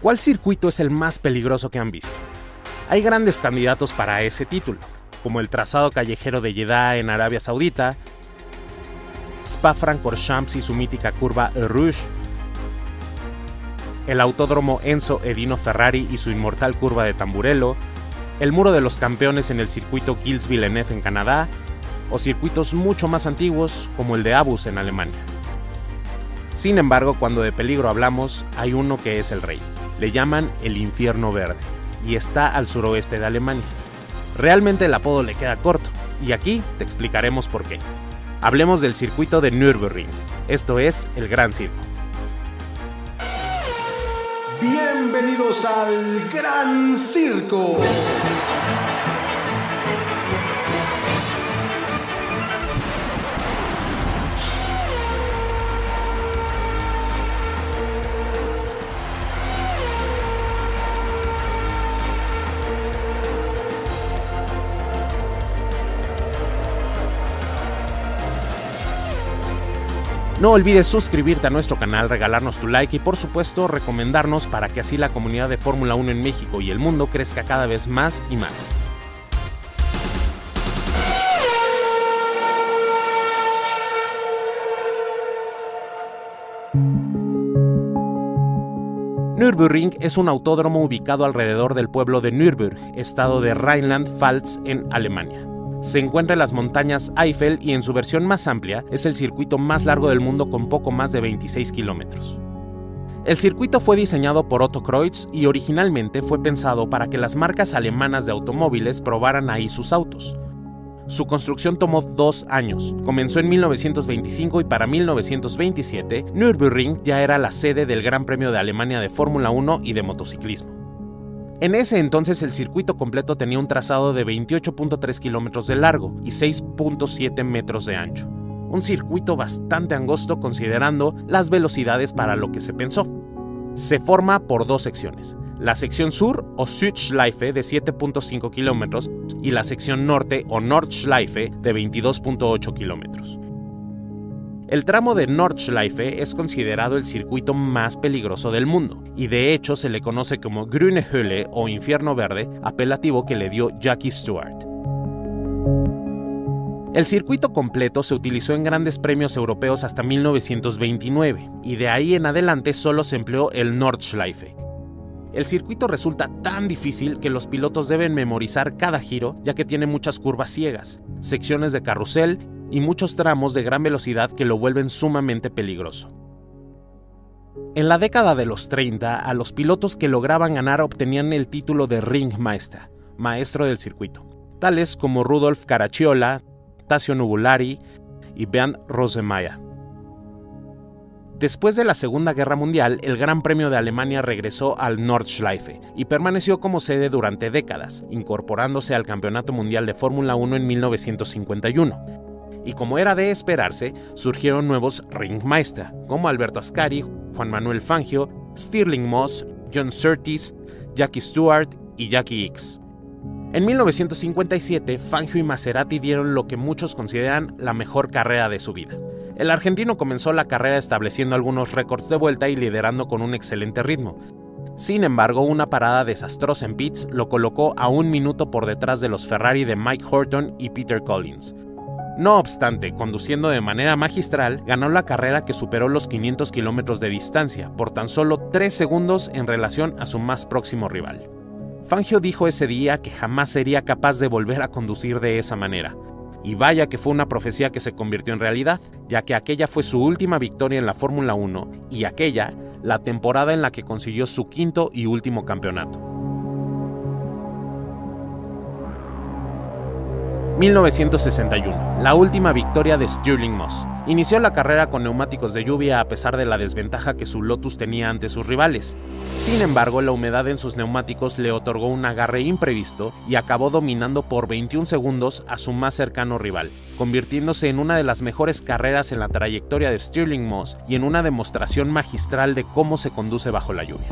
¿Cuál circuito es el más peligroso que han visto? Hay grandes candidatos para ese título, como el trazado callejero de Jeddah en Arabia Saudita, Spa-Francorchamps y su mítica curva Rouge, el autódromo Enzo Edino Ferrari y su inmortal curva de Tamburello, el muro de los campeones en el circuito Gilles Villeneuve en Canadá, o circuitos mucho más antiguos como el de Abus en Alemania. Sin embargo, cuando de peligro hablamos, hay uno que es el rey. Le llaman el infierno verde y está al suroeste de Alemania. Realmente el apodo le queda corto y aquí te explicaremos por qué. Hablemos del circuito de Nürburgring, esto es el Gran Circo. Bienvenidos al Gran Circo. No olvides suscribirte a nuestro canal, regalarnos tu like y por supuesto recomendarnos para que así la comunidad de Fórmula 1 en México y el mundo crezca cada vez más y más. Nürburgring es un autódromo ubicado alrededor del pueblo de Nürburg, estado de Rheinland-Pfalz en Alemania. Se encuentra en las montañas Eifel y en su versión más amplia es el circuito más largo del mundo con poco más de 26 kilómetros. El circuito fue diseñado por Otto Kreutz y originalmente fue pensado para que las marcas alemanas de automóviles probaran ahí sus autos. Su construcción tomó dos años. Comenzó en 1925 y para 1927, Nürburgring ya era la sede del Gran Premio de Alemania de Fórmula 1 y de motociclismo. En ese entonces el circuito completo tenía un trazado de 28.3 kilómetros de largo y 6.7 metros de ancho. Un circuito bastante angosto considerando las velocidades para lo que se pensó. Se forma por dos secciones, la sección sur o Südschleife de 7.5 kilómetros y la sección norte o Nordschleife de 22.8 kilómetros. El tramo de Nordschleife es considerado el circuito más peligroso del mundo, y de hecho se le conoce como Grüne Hölle o Infierno Verde, apelativo que le dio Jackie Stewart. El circuito completo se utilizó en grandes premios europeos hasta 1929, y de ahí en adelante solo se empleó el Nordschleife. El circuito resulta tan difícil que los pilotos deben memorizar cada giro, ya que tiene muchas curvas ciegas, secciones de carrusel y muchos tramos de gran velocidad que lo vuelven sumamente peligroso. En la década de los 30, a los pilotos que lograban ganar obtenían el título de Ringmeister, maestro del circuito, tales como Rudolf Caracciola, Tasio Nubulari y Bernd Rosemeyer. Después de la Segunda Guerra Mundial, el Gran Premio de Alemania regresó al Nordschleife y permaneció como sede durante décadas, incorporándose al Campeonato Mundial de Fórmula 1 en 1951 y como era de esperarse, surgieron nuevos Ringmeister, como Alberto Ascari, Juan Manuel Fangio, Stirling Moss, John Surtees, Jackie Stewart y Jackie X. En 1957, Fangio y Maserati dieron lo que muchos consideran la mejor carrera de su vida. El argentino comenzó la carrera estableciendo algunos récords de vuelta y liderando con un excelente ritmo. Sin embargo, una parada desastrosa en pits lo colocó a un minuto por detrás de los Ferrari de Mike Horton y Peter Collins. No obstante, conduciendo de manera magistral, ganó la carrera que superó los 500 kilómetros de distancia, por tan solo 3 segundos en relación a su más próximo rival. Fangio dijo ese día que jamás sería capaz de volver a conducir de esa manera. Y vaya que fue una profecía que se convirtió en realidad, ya que aquella fue su última victoria en la Fórmula 1 y aquella la temporada en la que consiguió su quinto y último campeonato. 1961, la última victoria de Stirling Moss. Inició la carrera con neumáticos de lluvia a pesar de la desventaja que su Lotus tenía ante sus rivales. Sin embargo, la humedad en sus neumáticos le otorgó un agarre imprevisto y acabó dominando por 21 segundos a su más cercano rival, convirtiéndose en una de las mejores carreras en la trayectoria de Stirling Moss y en una demostración magistral de cómo se conduce bajo la lluvia.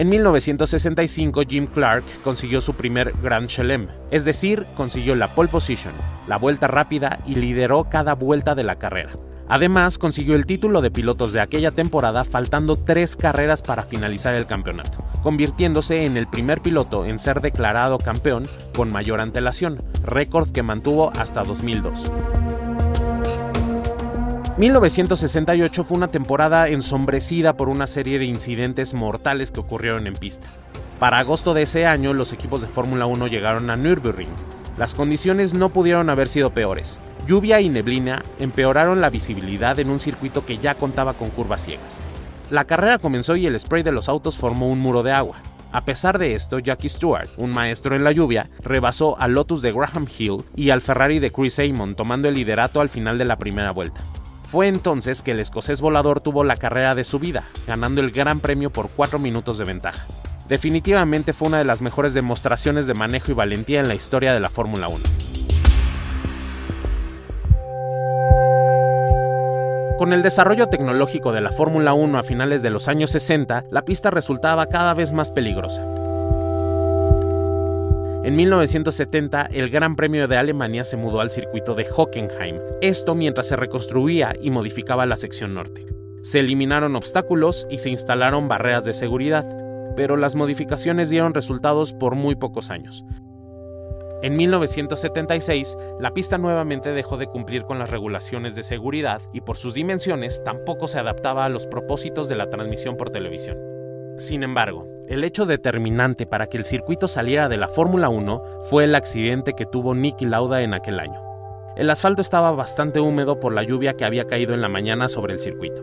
En 1965 Jim Clark consiguió su primer Grand Chelem, es decir, consiguió la pole position, la vuelta rápida y lideró cada vuelta de la carrera. Además, consiguió el título de pilotos de aquella temporada faltando tres carreras para finalizar el campeonato, convirtiéndose en el primer piloto en ser declarado campeón con mayor antelación, récord que mantuvo hasta 2002. 1968 fue una temporada ensombrecida por una serie de incidentes mortales que ocurrieron en pista. Para agosto de ese año, los equipos de Fórmula 1 llegaron a Nürburgring. Las condiciones no pudieron haber sido peores. Lluvia y neblina empeoraron la visibilidad en un circuito que ya contaba con curvas ciegas. La carrera comenzó y el spray de los autos formó un muro de agua. A pesar de esto, Jackie Stewart, un maestro en la lluvia, rebasó al Lotus de Graham Hill y al Ferrari de Chris Amon, tomando el liderato al final de la primera vuelta. Fue entonces que el escocés volador tuvo la carrera de su vida, ganando el Gran Premio por 4 minutos de ventaja. Definitivamente fue una de las mejores demostraciones de manejo y valentía en la historia de la Fórmula 1. Con el desarrollo tecnológico de la Fórmula 1 a finales de los años 60, la pista resultaba cada vez más peligrosa. En 1970, el Gran Premio de Alemania se mudó al circuito de Hockenheim, esto mientras se reconstruía y modificaba la sección norte. Se eliminaron obstáculos y se instalaron barreras de seguridad, pero las modificaciones dieron resultados por muy pocos años. En 1976, la pista nuevamente dejó de cumplir con las regulaciones de seguridad y por sus dimensiones tampoco se adaptaba a los propósitos de la transmisión por televisión. Sin embargo, el hecho determinante para que el circuito saliera de la Fórmula 1 fue el accidente que tuvo Nicky Lauda en aquel año. El asfalto estaba bastante húmedo por la lluvia que había caído en la mañana sobre el circuito.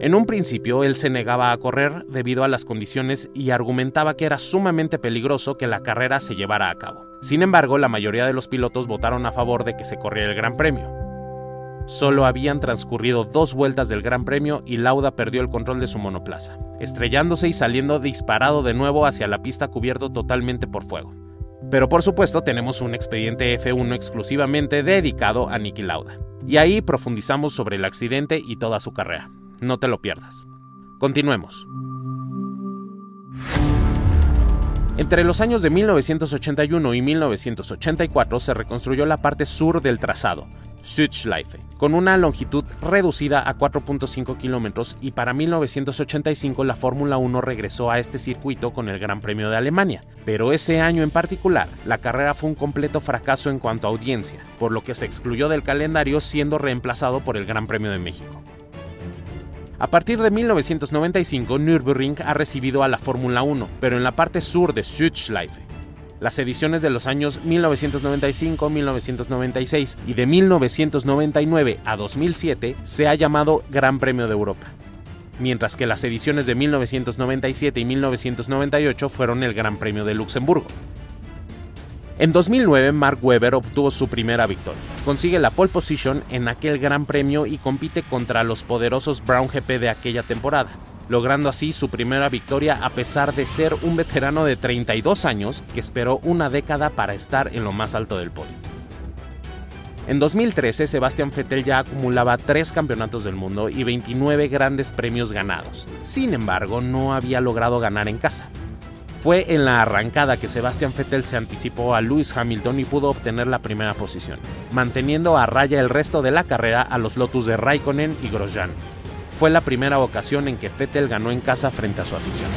En un principio él se negaba a correr debido a las condiciones y argumentaba que era sumamente peligroso que la carrera se llevara a cabo. Sin embargo, la mayoría de los pilotos votaron a favor de que se corriera el Gran Premio. Solo habían transcurrido dos vueltas del Gran Premio y Lauda perdió el control de su monoplaza, estrellándose y saliendo disparado de nuevo hacia la pista cubierto totalmente por fuego. Pero por supuesto tenemos un expediente F1 exclusivamente dedicado a Niki Lauda. Y ahí profundizamos sobre el accidente y toda su carrera. No te lo pierdas. Continuemos. Entre los años de 1981 y 1984 se reconstruyó la parte sur del trazado, Südschleife, con una longitud reducida a 4.5 kilómetros y para 1985 la Fórmula 1 regresó a este circuito con el Gran Premio de Alemania. Pero ese año en particular, la carrera fue un completo fracaso en cuanto a audiencia, por lo que se excluyó del calendario siendo reemplazado por el Gran Premio de México. A partir de 1995, Nürburgring ha recibido a la Fórmula 1, pero en la parte sur de Südschleife. Las ediciones de los años 1995, 1996 y de 1999 a 2007 se ha llamado Gran Premio de Europa, mientras que las ediciones de 1997 y 1998 fueron el Gran Premio de Luxemburgo. En 2009, Mark Webber obtuvo su primera victoria. Consigue la pole position en aquel gran premio y compite contra los poderosos Brown GP de aquella temporada, logrando así su primera victoria a pesar de ser un veterano de 32 años que esperó una década para estar en lo más alto del podio. En 2013, Sebastian Vettel ya acumulaba tres campeonatos del mundo y 29 grandes premios ganados. Sin embargo, no había logrado ganar en casa. Fue en la arrancada que Sebastian Vettel se anticipó a Lewis Hamilton y pudo obtener la primera posición, manteniendo a raya el resto de la carrera a los Lotus de Raikkonen y Grosjean. Fue la primera ocasión en que Vettel ganó en casa frente a su afición.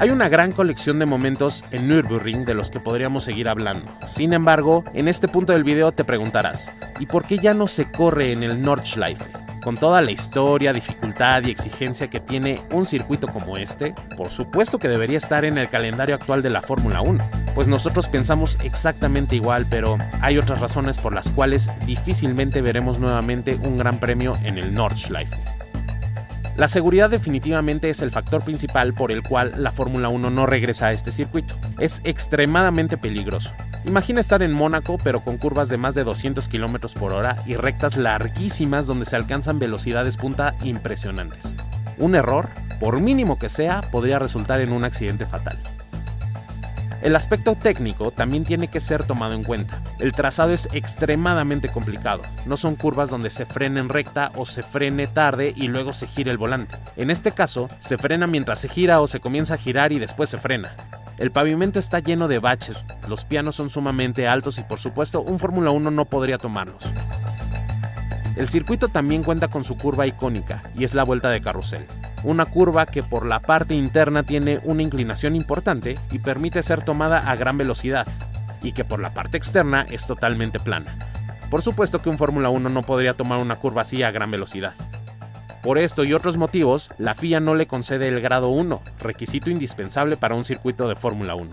Hay una gran colección de momentos en Nürburgring de los que podríamos seguir hablando. Sin embargo, en este punto del video te preguntarás, ¿y por qué ya no se corre en el Nordschleife? Con toda la historia, dificultad y exigencia que tiene un circuito como este, por supuesto que debería estar en el calendario actual de la Fórmula 1. Pues nosotros pensamos exactamente igual, pero hay otras razones por las cuales difícilmente veremos nuevamente un gran premio en el Nordschleife. La seguridad definitivamente es el factor principal por el cual la Fórmula 1 no regresa a este circuito. Es extremadamente peligroso. Imagina estar en Mónaco pero con curvas de más de 200 km por hora y rectas larguísimas donde se alcanzan velocidades punta impresionantes. Un error, por mínimo que sea, podría resultar en un accidente fatal. El aspecto técnico también tiene que ser tomado en cuenta. El trazado es extremadamente complicado. No son curvas donde se frene en recta o se frene tarde y luego se gire el volante. En este caso, se frena mientras se gira o se comienza a girar y después se frena. El pavimento está lleno de baches, los pianos son sumamente altos y por supuesto un Fórmula 1 no podría tomarlos. El circuito también cuenta con su curva icónica y es la vuelta de carrusel. Una curva que por la parte interna tiene una inclinación importante y permite ser tomada a gran velocidad, y que por la parte externa es totalmente plana. Por supuesto que un Fórmula 1 no podría tomar una curva así a gran velocidad. Por esto y otros motivos, la FIA no le concede el grado 1, requisito indispensable para un circuito de Fórmula 1.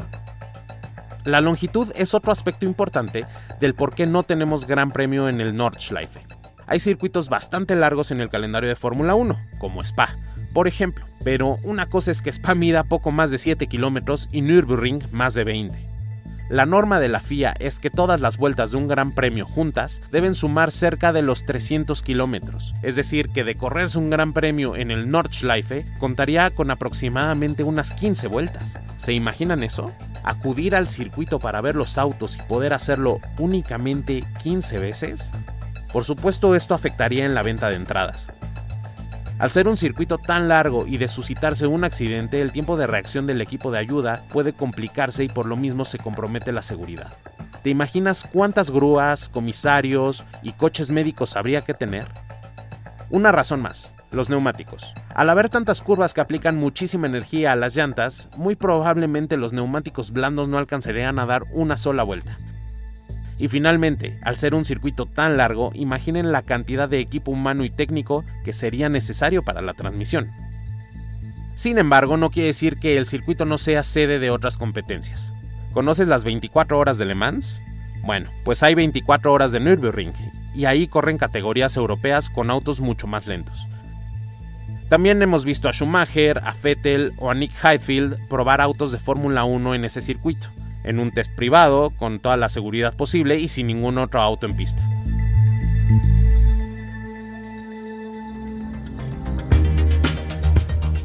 La longitud es otro aspecto importante del por qué no tenemos gran premio en el Nordschleife. Hay circuitos bastante largos en el calendario de Fórmula 1, como Spa, por ejemplo, pero una cosa es que Spa mida poco más de 7 kilómetros y Nürburgring más de 20. La norma de la FIA es que todas las vueltas de un gran premio juntas deben sumar cerca de los 300 kilómetros, es decir, que de correrse un gran premio en el Nordschleife contaría con aproximadamente unas 15 vueltas. ¿Se imaginan eso? ¿Acudir al circuito para ver los autos y poder hacerlo únicamente 15 veces? Por supuesto esto afectaría en la venta de entradas. Al ser un circuito tan largo y de suscitarse un accidente, el tiempo de reacción del equipo de ayuda puede complicarse y por lo mismo se compromete la seguridad. ¿Te imaginas cuántas grúas, comisarios y coches médicos habría que tener? Una razón más, los neumáticos. Al haber tantas curvas que aplican muchísima energía a las llantas, muy probablemente los neumáticos blandos no alcanzarían a dar una sola vuelta. Y finalmente, al ser un circuito tan largo, imaginen la cantidad de equipo humano y técnico que sería necesario para la transmisión. Sin embargo, no quiere decir que el circuito no sea sede de otras competencias. ¿Conoces las 24 horas de Le Mans? Bueno, pues hay 24 horas de Nürburgring, y ahí corren categorías europeas con autos mucho más lentos. También hemos visto a Schumacher, a Vettel o a Nick Heidfeld probar autos de Fórmula 1 en ese circuito en un test privado con toda la seguridad posible y sin ningún otro auto en pista.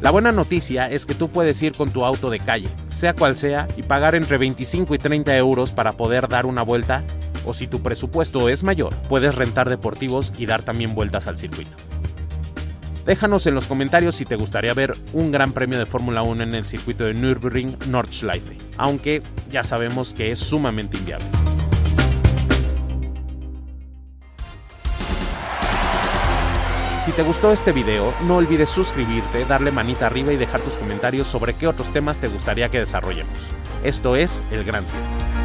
La buena noticia es que tú puedes ir con tu auto de calle, sea cual sea, y pagar entre 25 y 30 euros para poder dar una vuelta, o si tu presupuesto es mayor, puedes rentar deportivos y dar también vueltas al circuito. Déjanos en los comentarios si te gustaría ver un gran premio de Fórmula 1 en el circuito de Nürburgring Nordschleife, aunque ya sabemos que es sumamente inviable. Si te gustó este video, no olvides suscribirte, darle manita arriba y dejar tus comentarios sobre qué otros temas te gustaría que desarrollemos. Esto es El Gran Circo.